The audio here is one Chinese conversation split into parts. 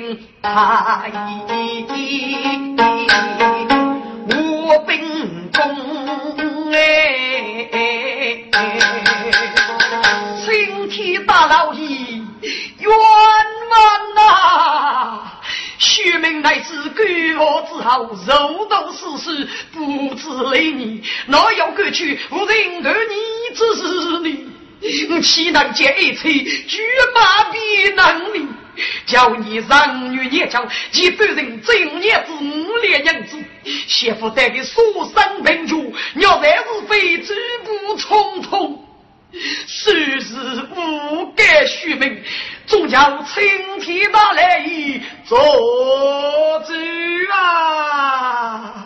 口情太意，我秉公哎，青天大老爷冤枉呐！徐明乃是举我之后，肉都死死，不知累你，哪有过去无人儿你之是你？岂能借一切举马比能？叫你人女年强，几百人正年子五连娘子，媳妇带的书生贫穷，要再是非举步匆匆，世事无改虚名，终将青天大来做主啊！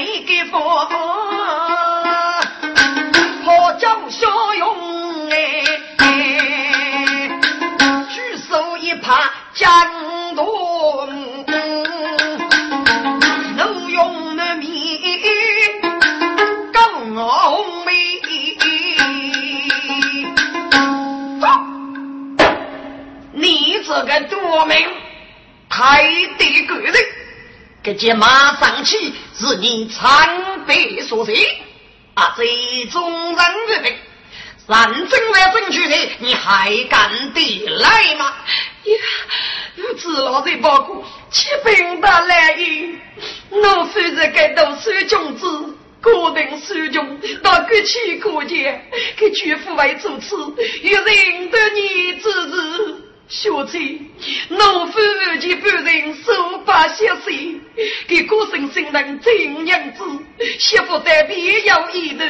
天来给佛，破江小勇哎，举手一拍江东，能用那面更红梅。你这个夺命太得个人。这件马上去是你参北所在啊！这种人物的，认真来争取的，你还敢抵赖吗？呀，我知老在报告，七兵的来意，我虽然该读书君子，个人书穷，到国去国界，给绝父为主持，又认得你之子。小翠，农夫二姐半人手把血水，给国生生人真娘子，媳妇在别有一头。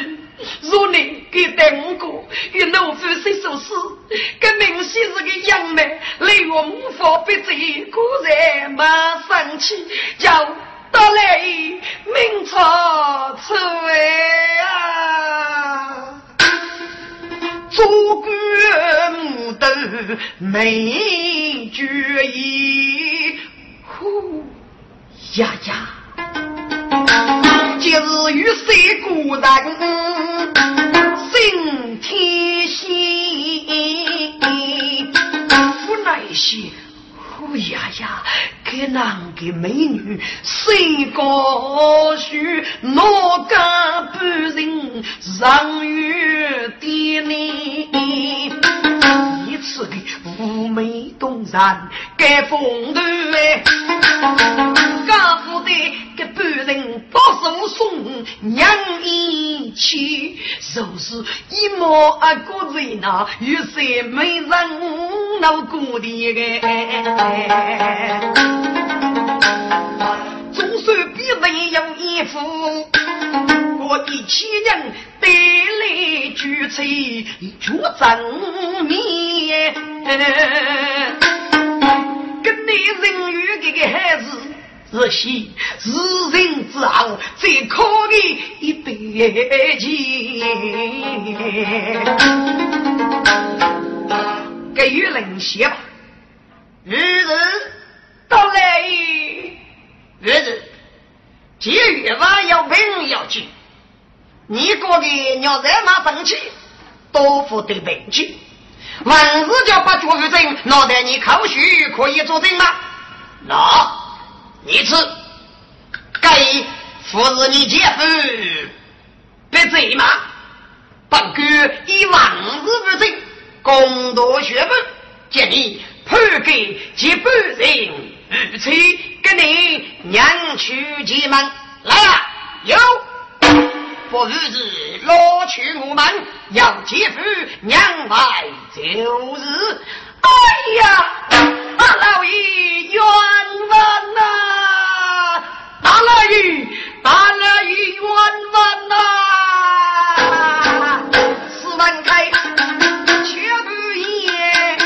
若能给等过与农夫写首诗，这明显是个杨梅，令我无法不罪。果然马上去，叫到来明朝出来啊！祖国母豆没决意，呼呀呀！今日与谁孤单心贴心，不奈些。呼呀呀！给男的美女谁高须？哪敢不人上月的呢？一次的妩媚动人，该风头哎！家父的给半人把手送娘一去，就是一毛阿哥在那，有谁没人闹过的个？总算比没有衣服，我的亲人对来举起绝正面，跟你人鱼这个孩子是喜是人之后最可的一辈子，给予人写吧，日子到来，日子。节约嘛要平要紧，你过的要在马生气，多付得本钱。万事叫把作证脑袋你口许可以作证吗？那，你是该服是你姐夫，别罪吗？本官以万事不争，公道学本，建议判给接本人。如此，跟你娘去结门来啊！有，不如是老去我们要姐夫娘外就是。哎呀，大老爷冤枉呐！大老爷，大老爷冤枉呐！四万开，七百言，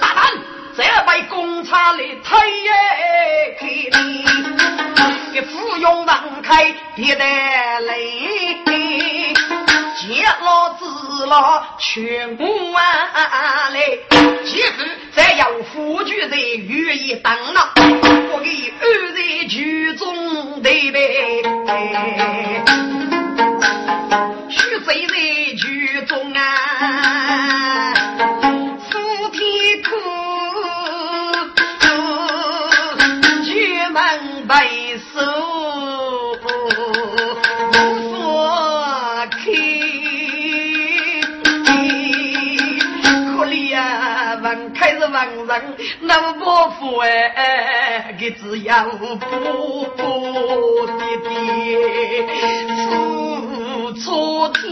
大胆，这杯公差你推给，你不用王开，别得来。老全部啊来。其实再要夫君在御意当了，我给安在剧中对呗。徐贼在那么不富哎，给只要不不的的付出天，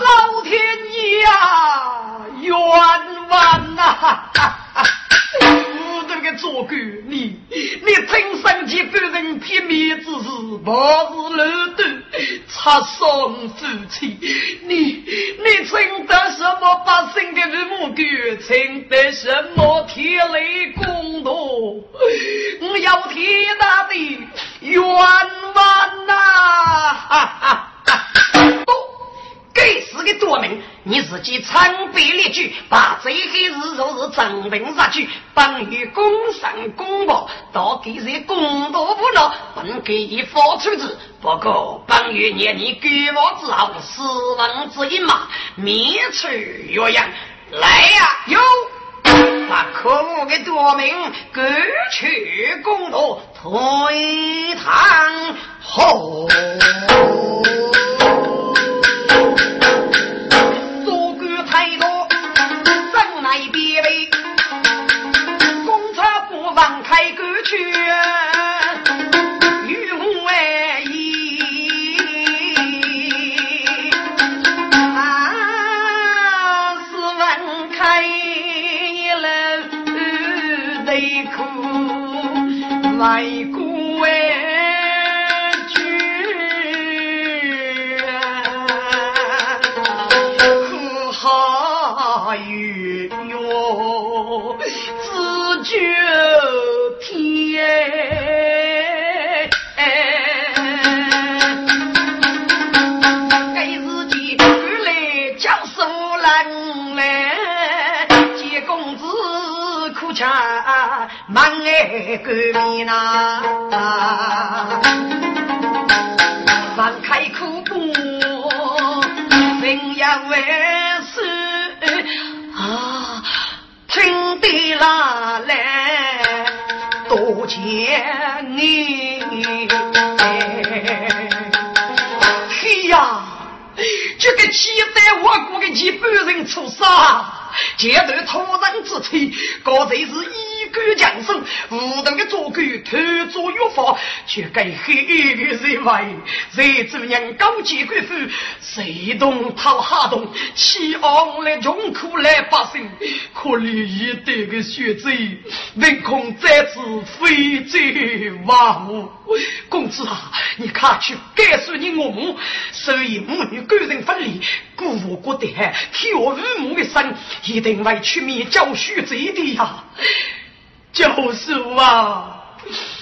老天爷呀，冤枉呐！做官，你你真生气，被人撇面之事，不是漏斗，擦伤夫妻。你你称得什么百姓的日母官？称得什么天雷公道？我要天大的冤枉呐！哈哈哈！该死的多名，你自己参背列举，把这些事若是证明下去，本于公审公报，到底是公道不牢，本给予发出之。不过本于念你官亡之后，死亡之一嘛，灭除岳阳。来呀，有把可恶的多名割去公道，推堂后。却该黑人外，谁主人高级贵妇，谁动讨哈动，欺昂来穷苦来百姓，可怜一代的血贼，唯恐再次非罪万物。公子啊，你看去，该说你我母，所以母女感情分离，故我国的替我父母一生，一定会去面教血贼的呀。教授啊，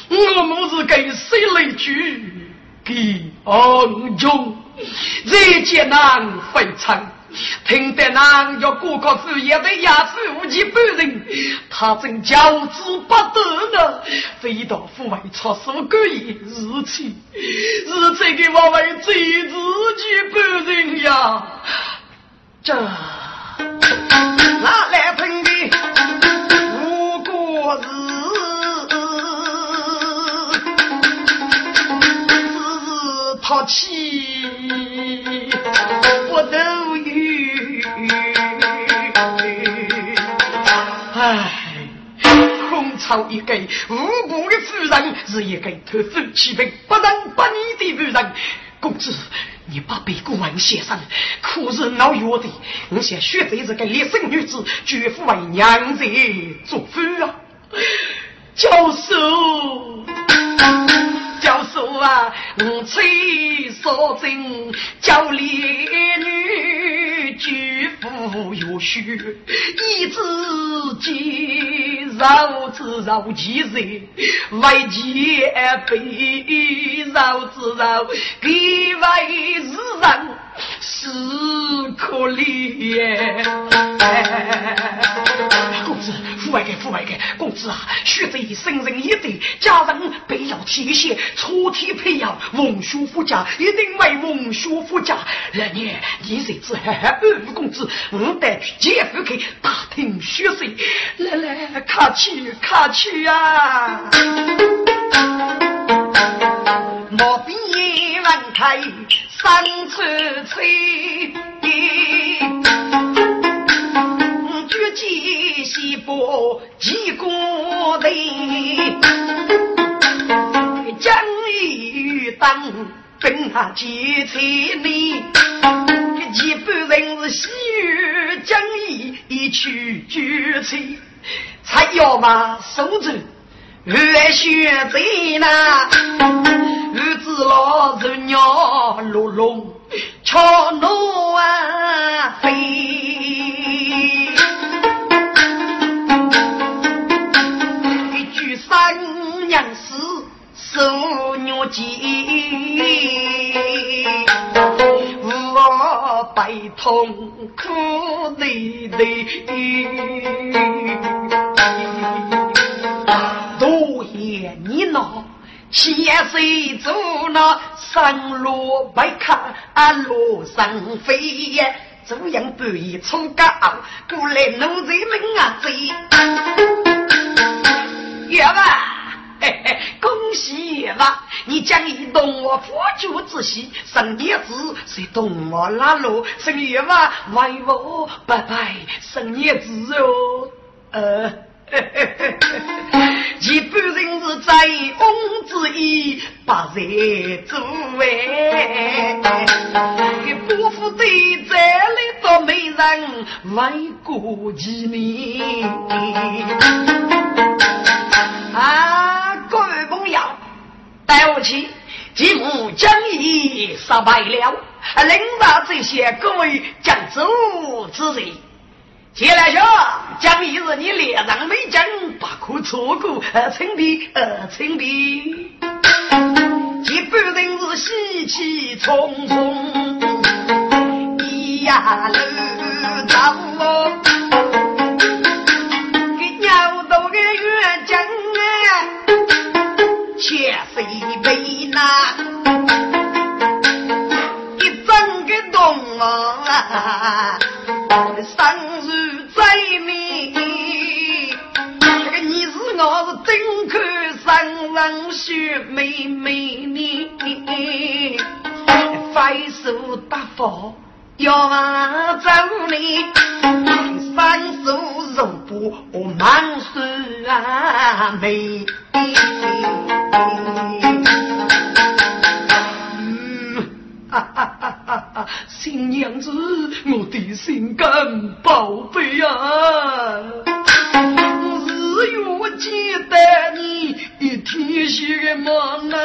我母是给谁来举？给昂中，再艰难非常。听得那要过个子也得压死无极本人，他正骄之不得呢。飞到府外出手故意日气，日这个我为贼自己本人呀，这日抛弃，我都有。唉，空巢一个无辜的夫人，是一个偷夫欺病、不仁不义的女人。公子，你把别个问先生，可是闹药的。我想选择这个烈生女子，绝不为娘子做夫啊，教授。教授啊，我吹少真，教烈女举步有序，一之间绕之绕其人，为前辈绕之绕，给为人是可怜。公子，父外给父外给，公子啊，学这生人一对，家人必要提携。初体培养文学夫家，一定为文学夫家。来年你谁知二五公子，我带去姐夫去打听学习。来来，客气客气啊！莫比万开三尺吹，绝技西波几个人。将一当兵啊，几千里，一般人是西域将义一去绝情，才要嘛手中热血在那，日子老人鸟落笼，敲锣啊飞，一句三娘死。受虐记，我悲痛苦泪泪，恼，千岁做那山路白看路上飞呀，这样不宜出高，过来奴才们啊追，爷吧。嘿嘿，恭喜了！你将以动我夫君之喜，生儿子是动我拉路，生儿嘛为我拜拜生儿子哦。呃，一般人是在翁之意，把人做哎。给伯父对这里多美人，为国其名啊。各位朋友，带我去，吉母将已杀败了，领导这些各位将走之人。接来说，将一日你脸上没将，不可错过，呃，称的，呃，称的。这半人是喜气冲冲，咿呀喽，走上人雪妹妹你，飞手大佛要走你，三手肉不满手啊。呀美。哈哈哈哈哈！新娘子，我的心肝宝贝啊，只有记得你一天些么呢？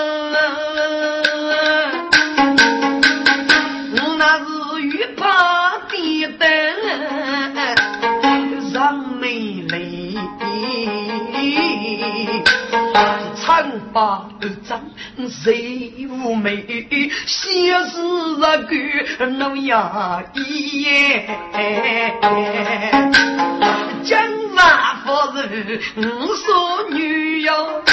我那日月怕的灯让妹妹，长发而长。谁无美？先是那个老衙役，江南夫人五所女哟，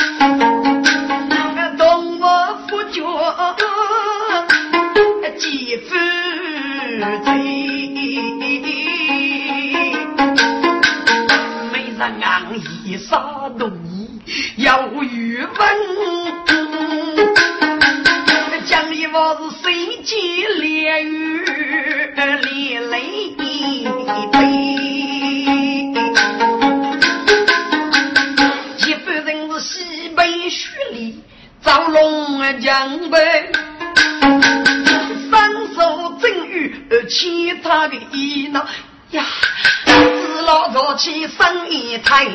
生一胎，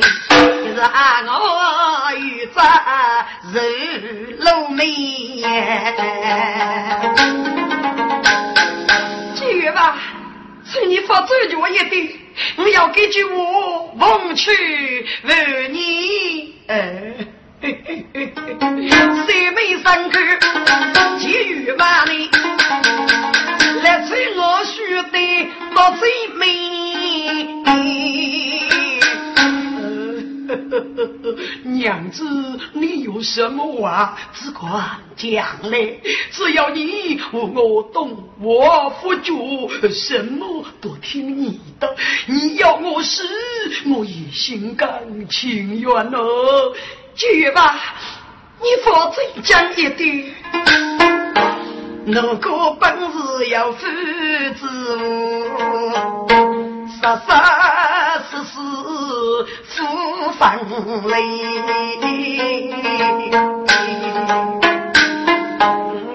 让我与这肉露面。去吧，请你发这句话一点，我要给句我忘去问你。娘子，你有什么话只管讲来，只要你和我懂，我付主什么都听你的。你要我死，我也心甘情愿哦。去吧，你放嘴讲一点，如果本事要负责。杀杀死死负分累，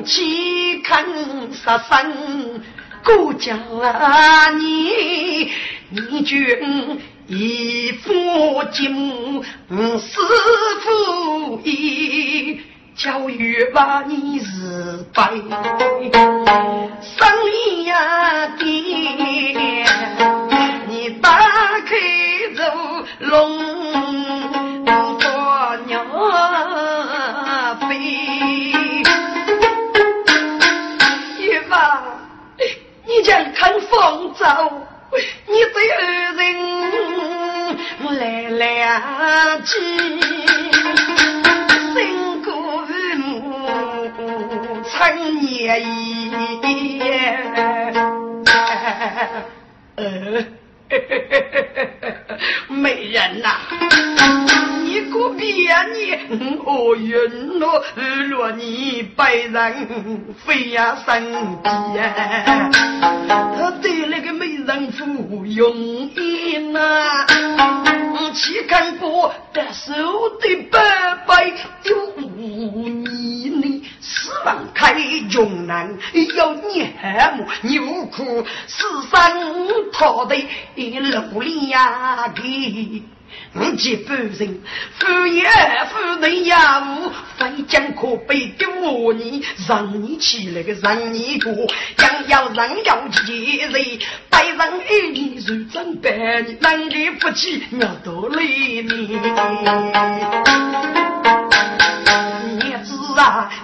岂肯杀生顾家你？你君一夫几母师傅一教育把你是白，生意呀的。龙多鸟飞，玉妈，你将看风走，你对二人来了几，辛苦母长年医。呃。美人呐，你个别你我云罗若你百人飞呀山边，他对那个美人夫用意呐，岂敢不得手的白白丢你呢？十万开穷难要你害母，你无苦死生讨的努力呀给。我几夫人，夫爷夫人呀，无非将可悲的我你，让你起来个让你过，想要让要几人，百人一你如真白，你难给夫妻要多累你。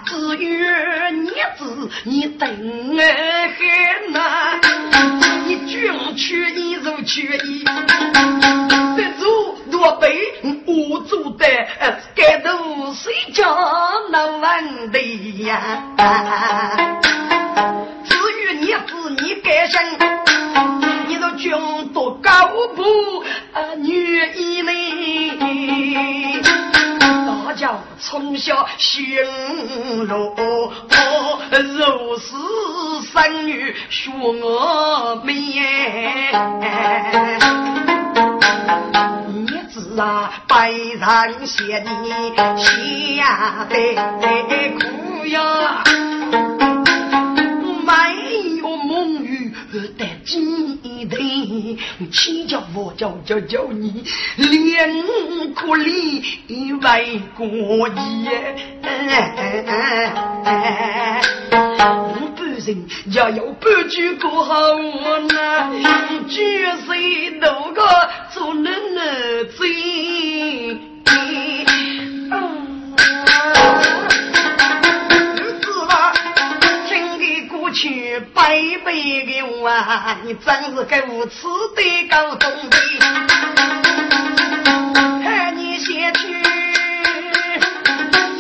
只有儿子你等我很呐，你捐去一如去一，得住。我被我做的，该都谁家能问的呀？小行路，如是生女学我美。啊，白上写你下得苦呀，没有梦雨的几天，七叫我叫叫叫你连苦里为过夜。人要有半句过好呢，举谁都个做能能去拜拜的我啊，你真是个无耻的狗东西！喊你先去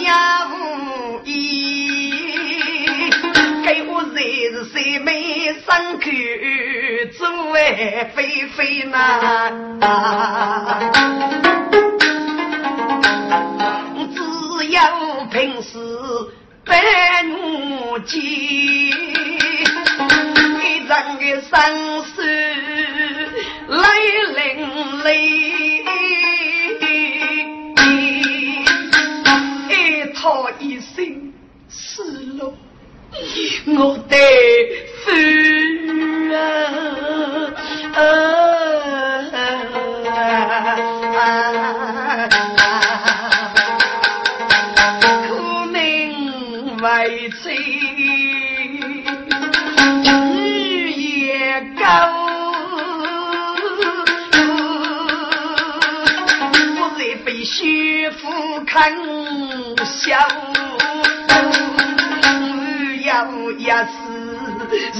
呀无依，给我日日睡眉上口做爱飞飞呐！只要平时。办努记，一张个生死来淋漓，一套一身失落。我的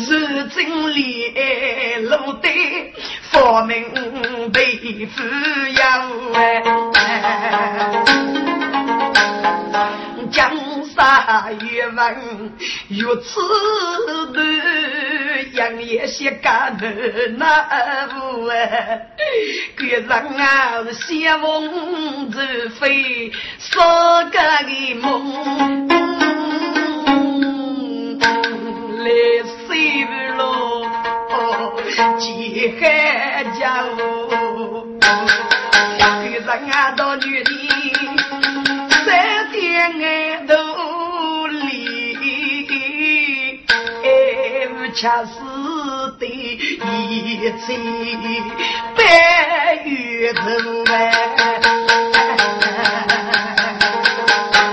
是是真理路的佛门被滋养，江山越稳越此的杨业些干的那不哎，个人啊是仙梦之飞，说个的梦。来西路，几海家务，个人啊到女的，三天爱都离，不恰是的一起白玉头哎，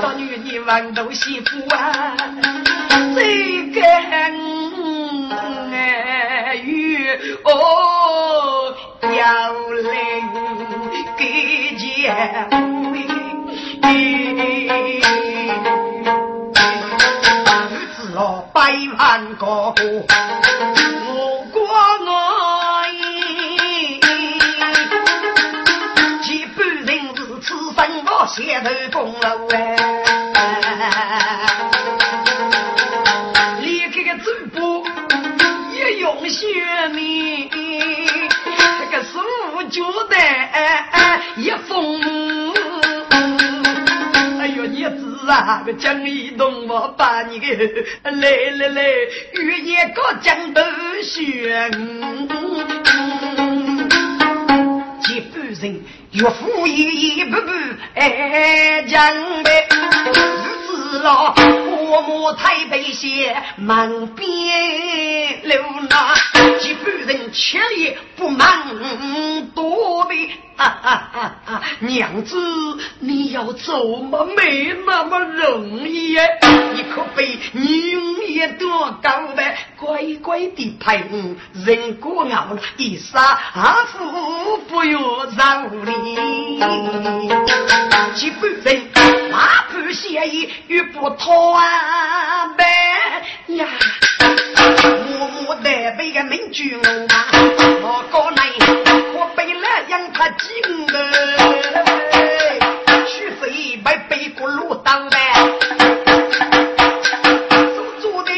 到女的望到媳妇啊。哦，要领给家妹，日子哦百万个，我过我意，几半人是此生我写头功劳哎。那，个江一东我把你给来来来，遇见个江头选，几百人岳父一一步步哎江北，日子老。我母太悲些，满边流那几百人吃力不忙多的啊啊啊啊！娘子，你要走嘛，没那么容易哎！你可被宁也多高的乖乖的陪人过熬了一杀阿父不要饶你，几百人马不协议与不妥啊呗呀！默默的被个民军啊，我过来我背了让他进来，去飞白背过路当呗，做做的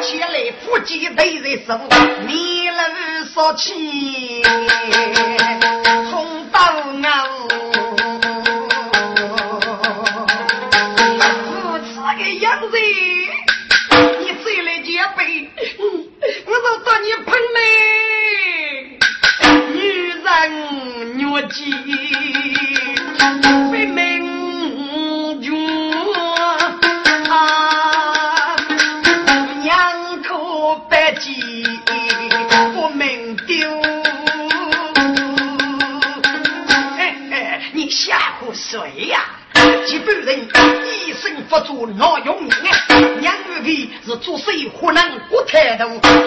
前来夫妻对人生，你能说起？国太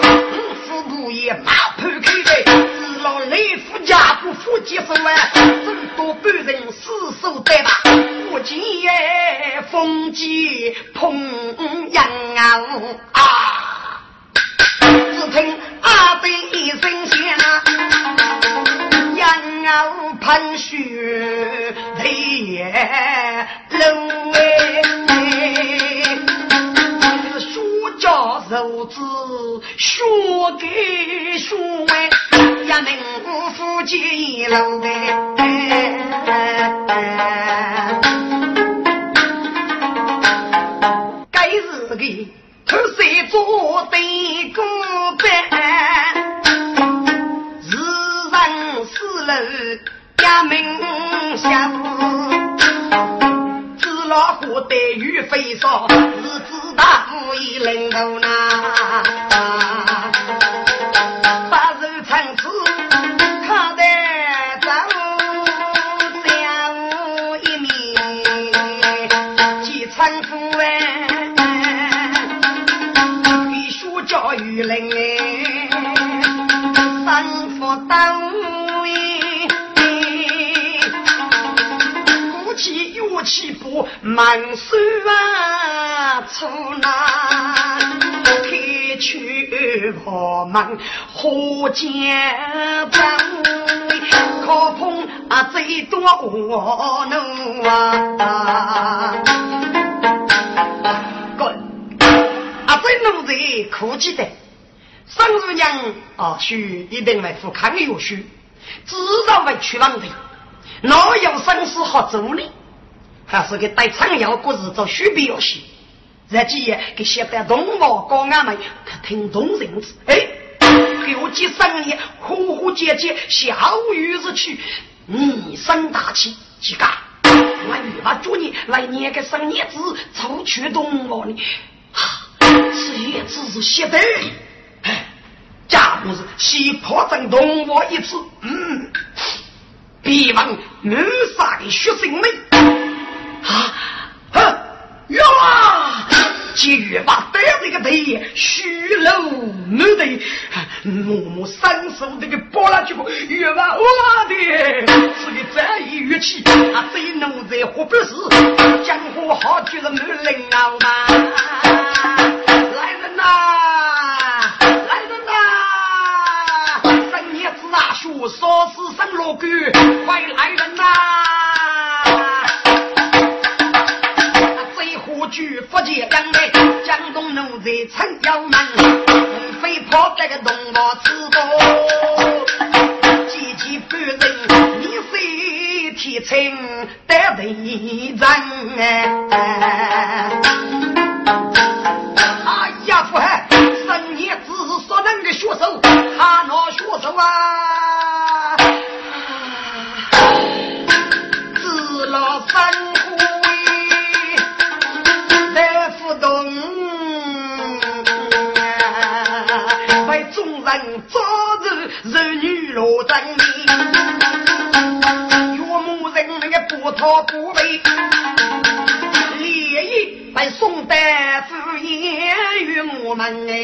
满手啊，出难开去我们河间站，可碰啊最多我奴啊。滚！啊，这奴才可记得，生日娘啊，许一定来富康有许，至少会去王的，哪有生死好做呢？还是给带长腰过日子许必要些。这几夜给写的东王高俺们可听懂人子，哎，后继三年，呼呼姐姐小雨日去，你生大气，几个？我欲把祝你来年个生日子，早去东王呢。哈，此叶子是写的，哎，假如是西坡镇东王一次，嗯，别忘满杀的血腥美。啊，哼，呀！节约吧，得这个头，虚楼满头，默默伸手这个拨拉去过，越吧我的，是个战役乐器，啊，最奴才活不死，江湖好举是满人啊，来人呐，来人呐，三爷子啊，学烧死生老狗，快来人呐！最后举福建江内，江东奴才陈耀南，飞跑这个东王之道，几级半人，你虽提称得人人哎？儿女落真，岳母人那个不讨不为。烈焰被宋代敷衍于我们哎，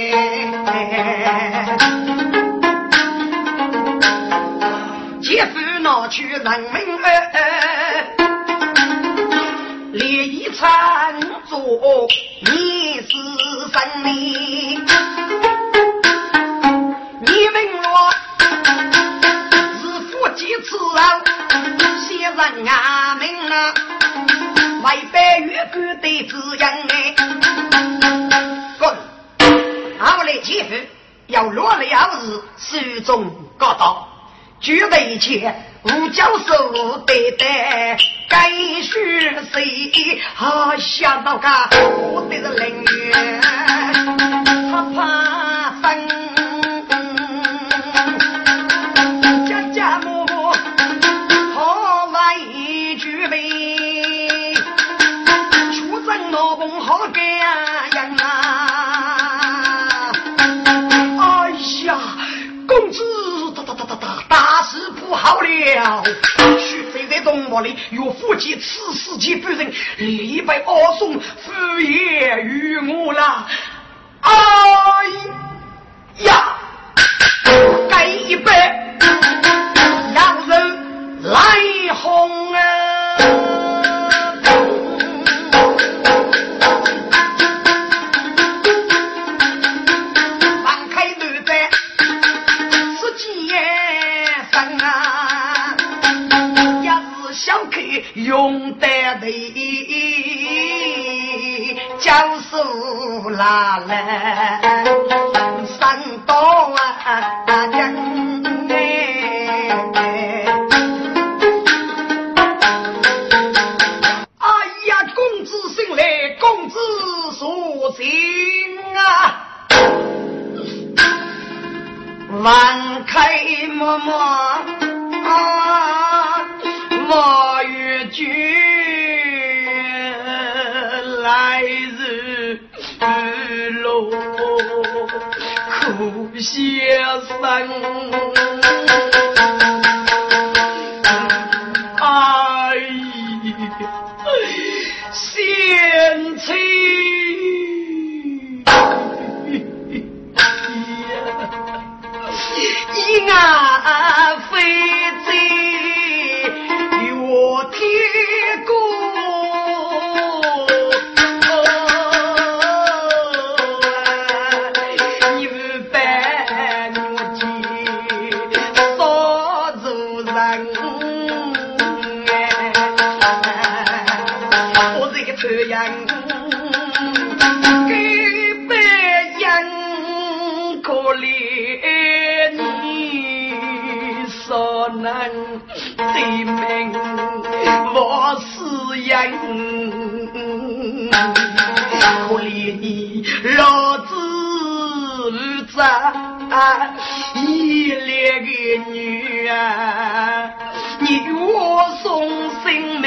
劫富拿去人民哎，烈焰参作你是生命，先人啊命啊！违背玉官的滋养哎，滚！我来欺负，要落了是手中高道，举了一切无教授对待，该是谁啊想到个我的人缘，他怕分。了！许飞在动我里，有夫妻此世间不人，李白二送敷衍于我了。我能的命，我是人。可怜你老子儿子，一两个女儿，你我送性命，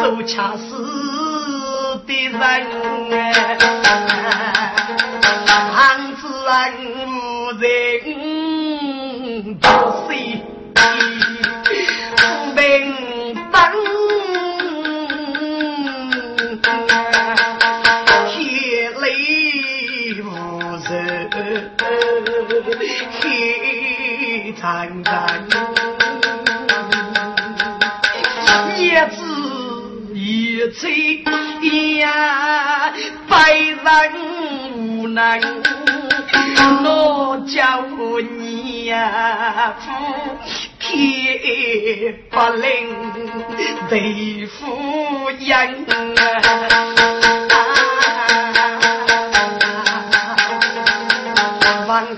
做恰尸的人。啊一吹呀，百人无能，我叫你呀，铁不灵，对付人。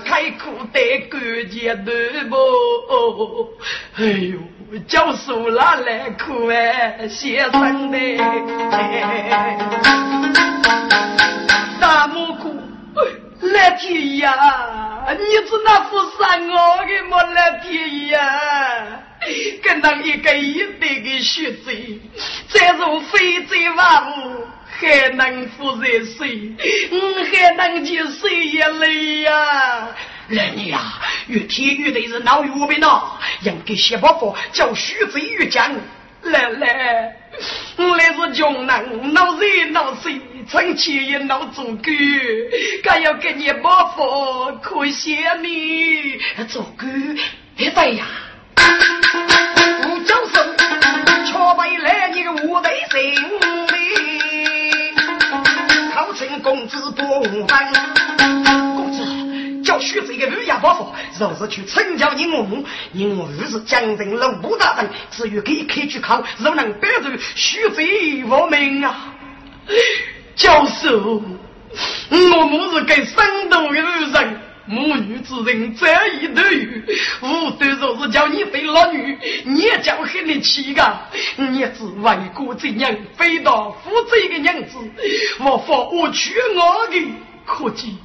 开口得关键难不？哎呦，教书拿来苦哎，先生的大蘑菇，来天呀！你是那副山我的么？来天呀！跟当一个一对的学贼，再如非贼万物。还能负责谁？我还能接谁也累呀！来你呀，越天越得是闹越别闹，应该写包袱叫徐子玉讲。来来，我来是穷人，闹热闹水，存钱也闹足够，敢要给你包袱，可惜你足够别在呀！吴教授，却为来你个无德心。请公子不凡，子叫徐子一个女伢伯父，若是去请教你母，你母是江城龙武大人，只有给开句口，若能保住徐子我命啊！教授，我母是给山东的女人。母女之人在一头鱼，无端若是叫你对老女，你也叫很你气个。你是为国之娘，非到负责一个娘子，我发我劝我的，可见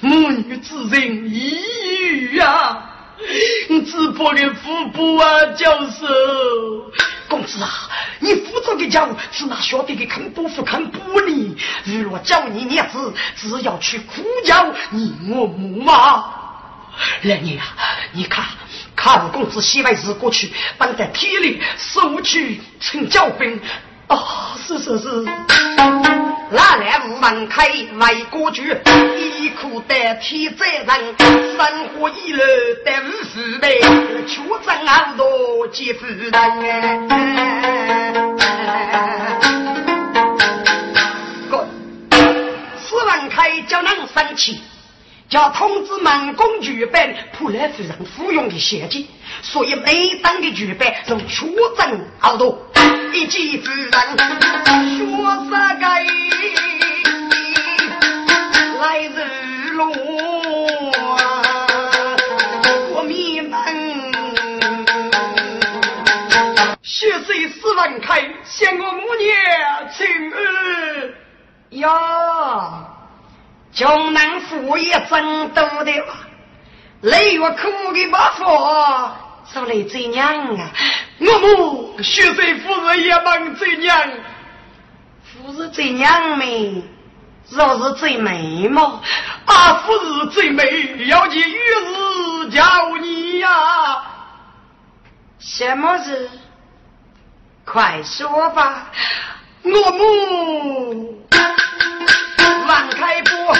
母女之人一语啊，只不给富婆啊，教授。公子啊，你负责的家务是那晓得的看不服看玻璃？如若叫你娘子，只要去苦教你我母妈。来你啊，你看看公子西外日过去，帮在天里收取成教兵。啊，是是是。那来无门开为国主，一苦代替责任，生活一路得无父辈，出征好多皆夫人。哥，此文开叫人生气，叫通知门公举办普来夫人服用的血迹，所以每当的举办从出征好多。一记夫人血水四万开，想我母娘情儿呀！江南父也真多的，累月苦的不说。说来怎样啊？我母血水夫人也忙怎样？夫人怎样美？若是最美吗？啊，夫人最美，要你玉日叫你呀。什么事？快说吧，我母王开波，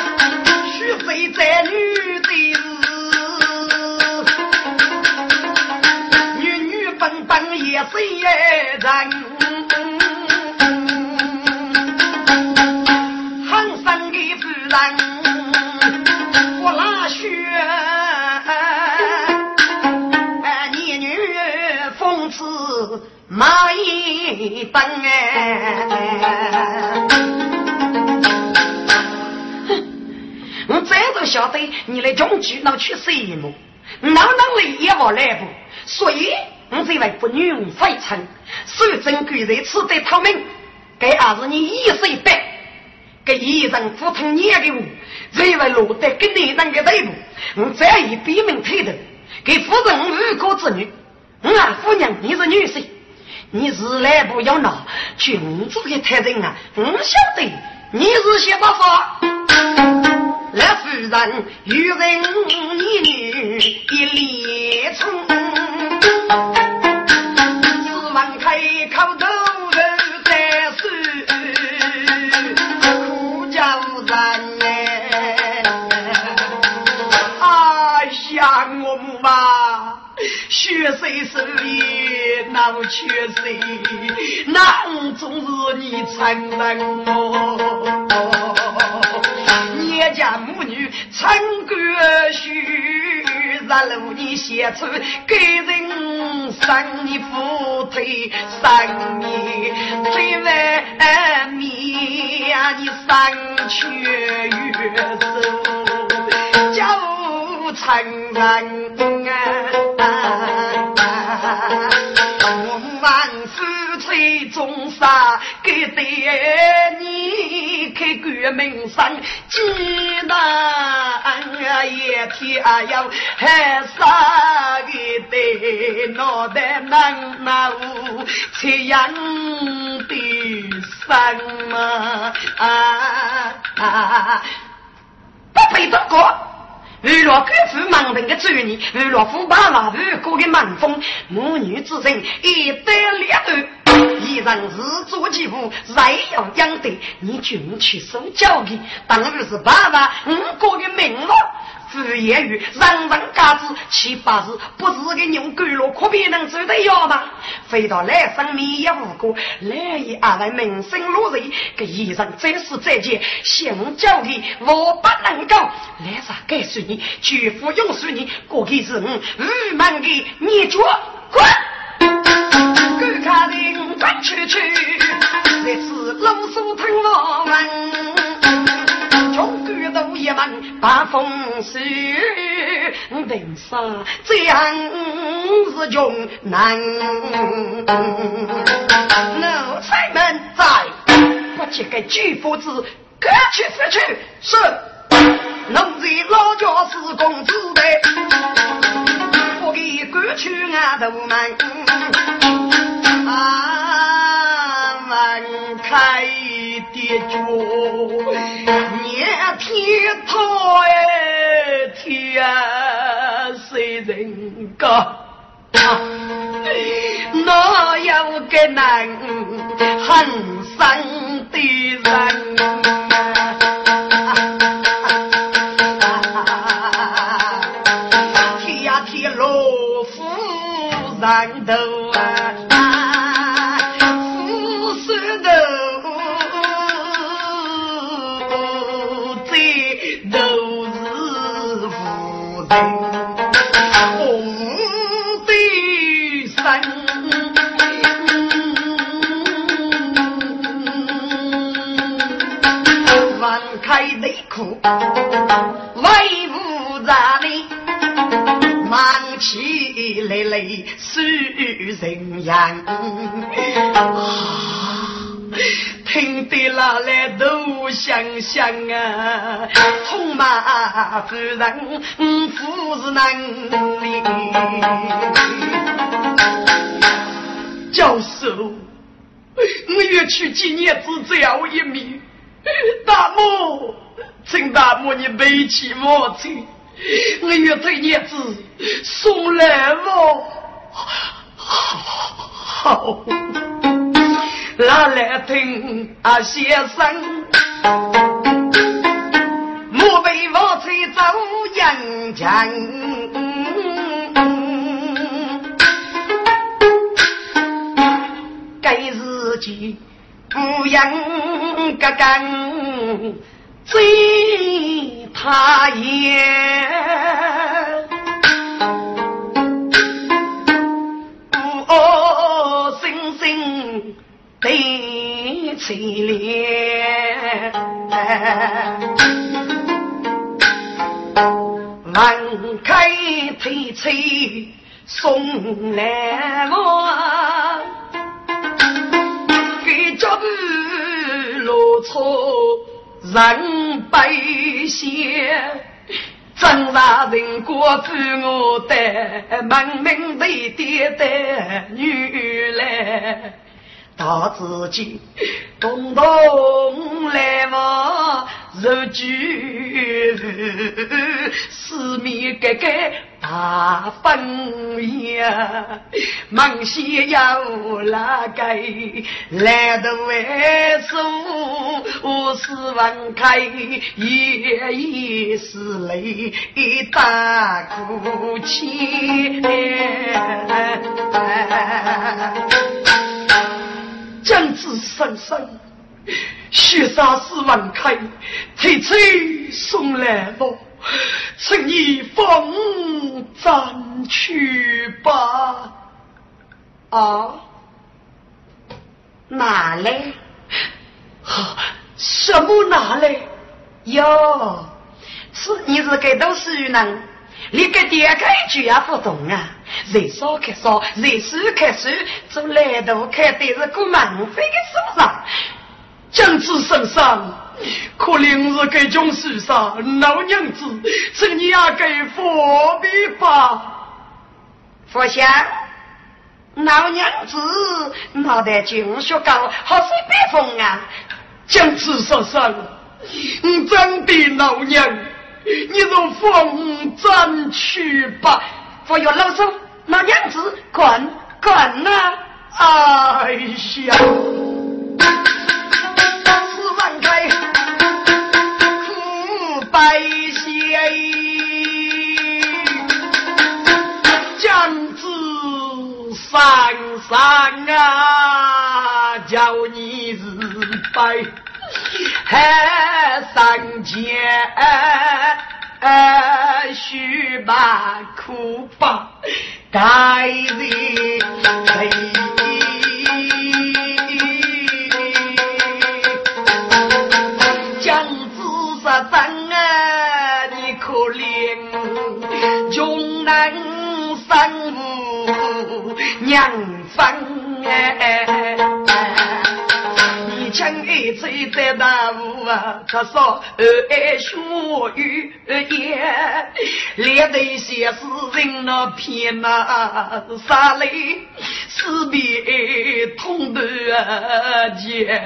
娶非宅女的子，女女本本也是一人，哼生的子人。马一登哎，我早都晓得你来中举那去什么，哪能来也我来不，所以。我这位不女非常，守贞贵人此得逃命，给儿子你一岁半，给一人抚通你的我，这位落得跟你人的地步，我再以闭门推头，给夫人五个子女，我啊夫人你是女婿，你是来不要闹，君子的太人啊，我晓得你是些啥说。来夫人与人你女一连冲。血水手闹缺水，那总是你承认我。你家母女成个许，让路你写出给人生你扶腿生你最外面，你三缺月寿，叫承认啊。最终杀给爹你开国门上，济南一天要还杀个爹脑袋难拿无这样的生嘛啊！不配得过。为了各自盲人的子女，为了富爸爸无辜的盲风，母女之情一得两断，一人自作其父，再要养得你君去受教育，当然是爸爸五个的命了。只言语，人人皆知，七八字不是个牛狗肉，可别能走得了吗？飞到来生你也无辜，来也阿来名声落人，这一人再死再见，性教的我不能够。来啥该说你，绝不用说你，过去是我愚蒙的孽脚，滚！狗看人滚出去，这是老鼠吞我们。中国都一门把风水，为啥这样是穷难？奴才们在，不接个巨夫子，各去各去。是，奴才老家是公子的，我给赶去俺头门。啊，门开的脚，年天头哎天谁人家？那有个男很生的人。人都。威武扎里，忙起来来数人样，听得老来都想想啊，匆忙夫人夫是难离。教授，我要去纪念子最后一面，大母。请大母你背起我去，我要对叶子送来我。好，拿来听啊先生，莫被我吹走人间。该日记不应该干。追他也，我心心对凄怜，门开推催送来我，给脚步路错。人百姓，真让人过住我的门门对对的女来。到自己共同来往，如举四面盖盖大分呀，梦西有哪个来的为数我是文开，夜夜是泪大哭泣。将子生生，雪沙是万开，推车送来我，请你放暂去吧。啊？哪来？什么哪来？哟，是你是给读书人，你个第二个一句也不懂啊。人少看少，人少看少，做来头看的是个门费的书上。将子身上，可怜是个穷书生，老娘子，请你也给佛笔吧。佛香，老娘子脑袋金学高，好似北风啊。将子身上，你真的老娘，你就放咱去吧。不要啰嗦。老娘子，滚滚呐！哎呀，四万开苦百姓，将子三三啊，叫你日白还三千。啊须把苦把该人谁？将子杀生啊，你可怜，穷难生无娘分哎。枪一吹在大雾啊，他说二爱血雨烟，连对些诗人那偏那杀泪，死别痛得结，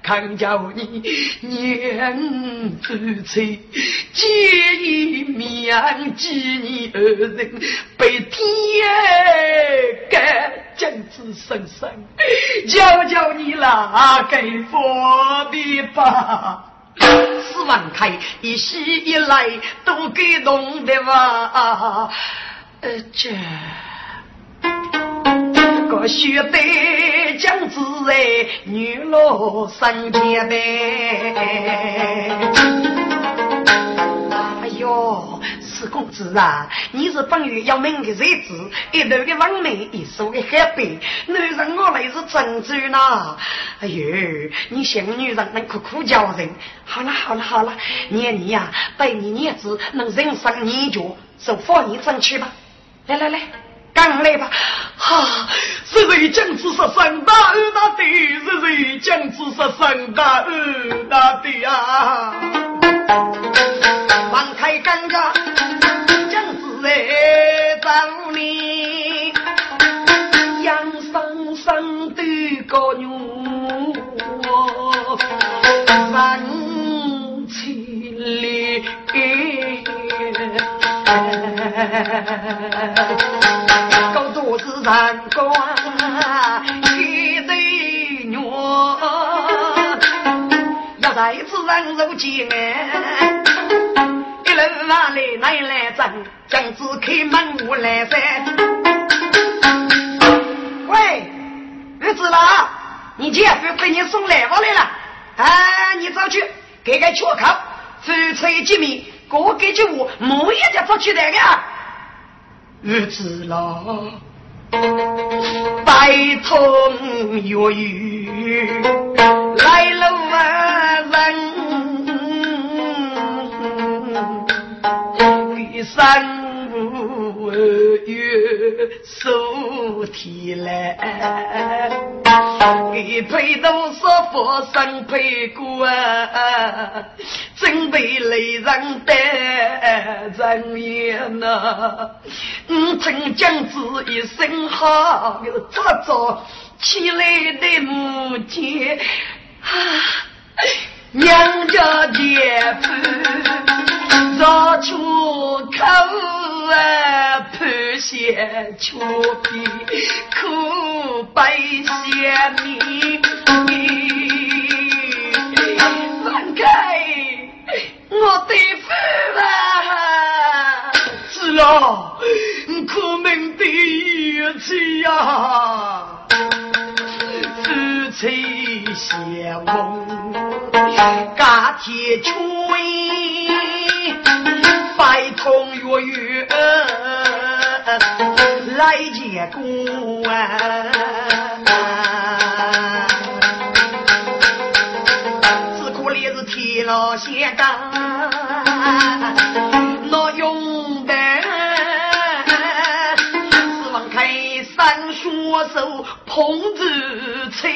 看叫你娘子催，结一面纪念二人被天干将子生生，教教你啦，给佛的吧。四万开，一西一来都给弄的哇，呃这。个须得将子哎，女落三千呗。哎呦，四公子啊，你是本月要命的日子，一头的王梅，一手的海贝，男人我来是真主呢。哎呦，你像女人能苦苦叫人。好了好了好了，念你呀，待你年子能人生年脚，就放你争取吧。来来来。刚来吧，哈！是谁将子杀三大二大的？是谁将子杀三大二大的啊？放开刚刚将子来找你，杨生生的个女，三千里。三光一对女，要再次人肉见面，一路往来来来争，将子开门无来噻。喂，儿子啦，你姐夫给你送礼物来了，哎，你早去给个缺口，夫妻见面，过给句话，莫一家出去来个，儿子啦。白头月雨来了人，第三月收天来，一陪都说佛生陪过，准备来人的人言呐。五曾将子一声好，又早早起来的母亲啊，娘家姐夫绕出口。啊，盼些秋皮苦白些米，放开我的夫啊，是了。苦命的日子呀，夫妻相逢，家天春，百通月月来见公啊，只可怜是天老仙当。我手捧着菜，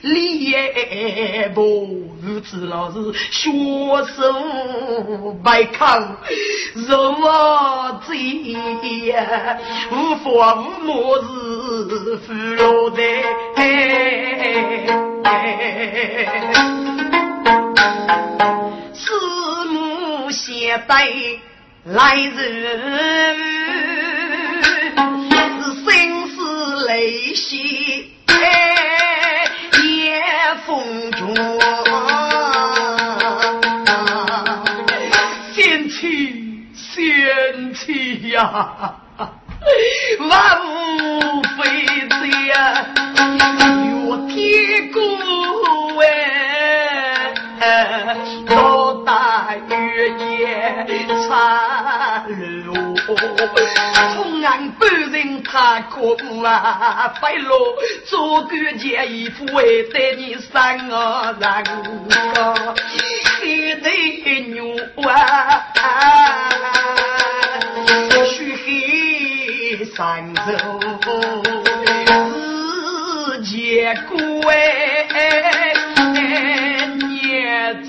脸部日子老是血手白糠，肉啊嘴呀，无法无莫是腐落的。四目相对来人。泪洗夜风中，仙气仙气呀，万物非呀，有天公哎，老大月夜擦路。从安半人他可不啊，白落做官件衣服为带你三个人个，一对牛啊，须黑三走日结果哎，子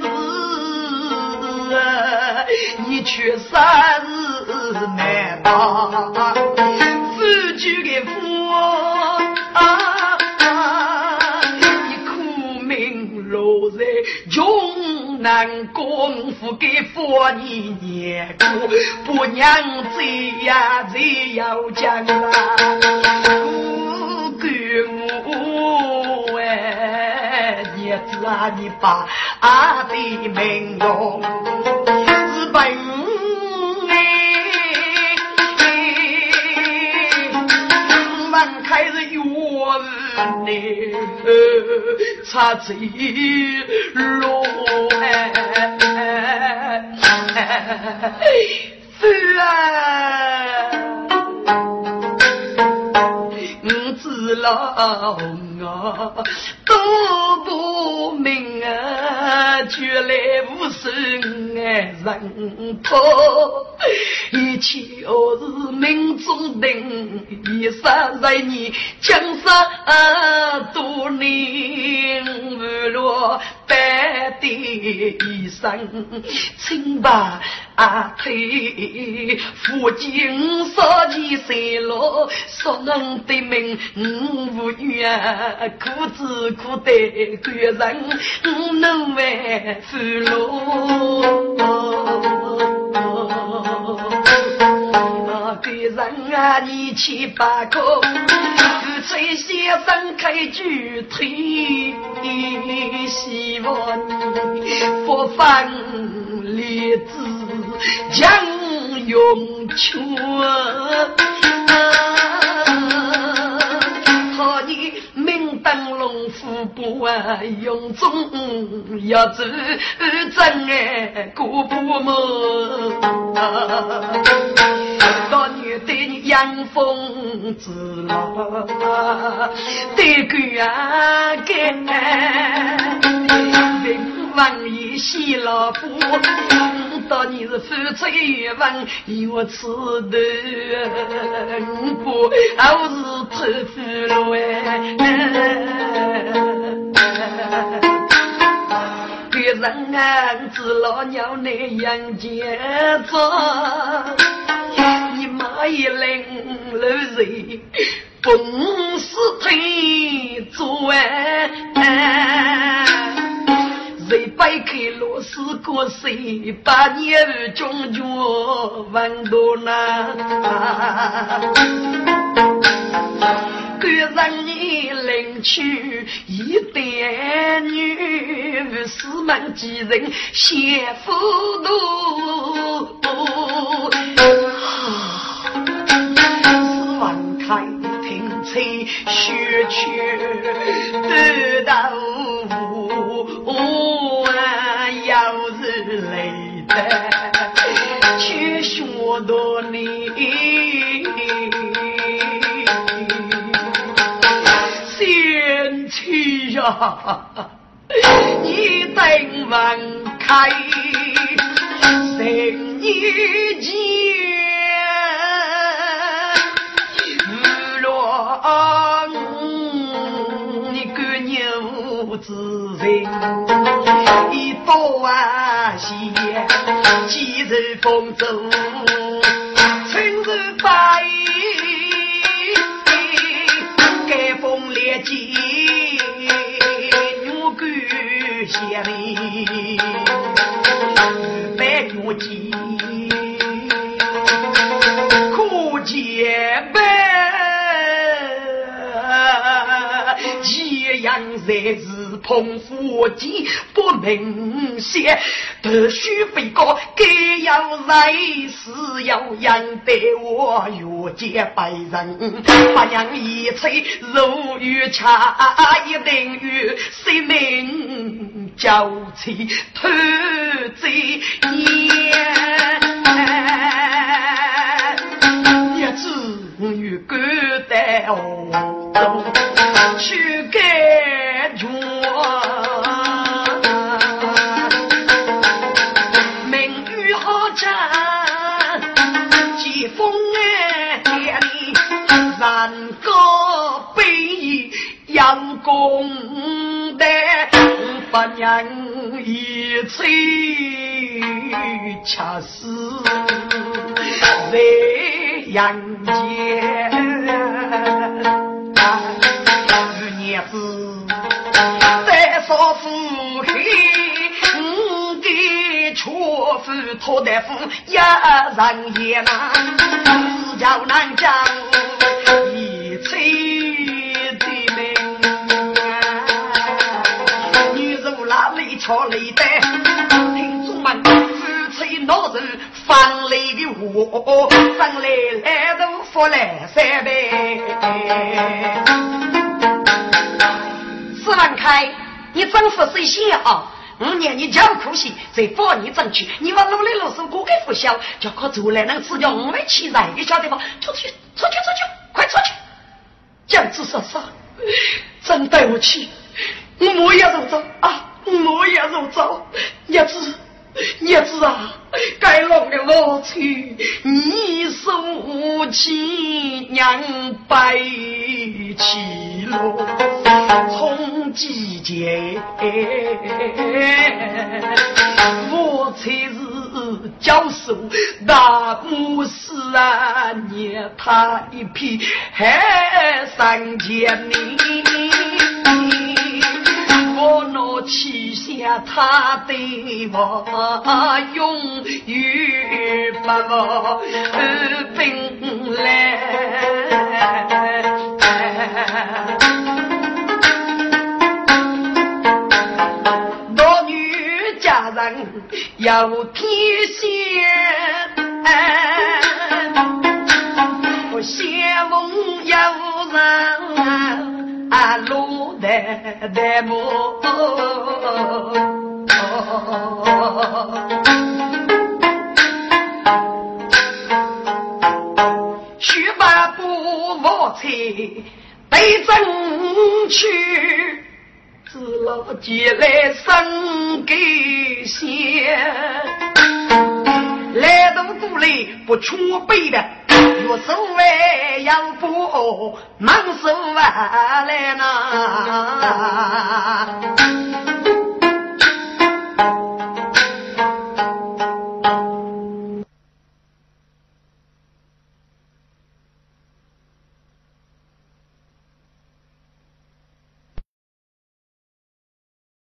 你却杀日。是难忘此己的福啊啊你苦命奴在终难功夫给佛你念过不让罪呀罪要将啦无关我哎孽子啊你把阿爹名扬日呢，插嘴落哎，是啊，我知老。都不明啊，绝来无声爱人破，一切都是命中定，一生在你江山多年，无落白的一生，清白阿退，父亲少年三落，所能的命无缘。苦子苦得贵人，能为俘虏。人啊，你七八个，夫妻先生开具体，希望你佛放立志将永存。不啊，用中要走真爱，过不么？到女的养风之老，对个啊个。王爷洗老婆，到你是夫妻问，我吃的不，我是偷富了哎。别人俺子老娘那样结账，你妈一领露水，本是推做哎。谁掰开螺丝过谁把年终奖问多难？个人你领取一代女，四门几人先糊涂。四万开停车学去得到。又是累的去学多年，呀，你等门开，生意间，日落你个牛子人。多啊些，几人风走，才是。同夫妻不明显，得须飞高，该要来是要养得我越见百人，八娘一催如玉恰，一定与性命交妻偷贼言，一子与孤单哦，娘一催恰死在阳间，二娘子在少妇黑，我的车夫托大夫一人也难，只叫难叫一催。哪里瞧来的？听众们，夫妻闹人放来的我，上来来都福来三杯。四万开，你真是谁先啊？五年你叫苦心，再帮你争取，你往努力路上过个不小，叫可做来能只叫五万七人，你晓得吗？出去，出去，出去，快出去！将子说说，真对不起，我也如走啊，我也如走，叶子，叶子啊，该弄的我去，你受起娘白起落，从季节，我才是教授大牧师啊，捏他一匹海上千里。我拿起下他的我，永远不分来。男女家人有天线，我羡慕有人啊，路的的木。须把布我菜背正去，只老借来生给先。来到故里不出背的，我手外杨布忙手外来呐。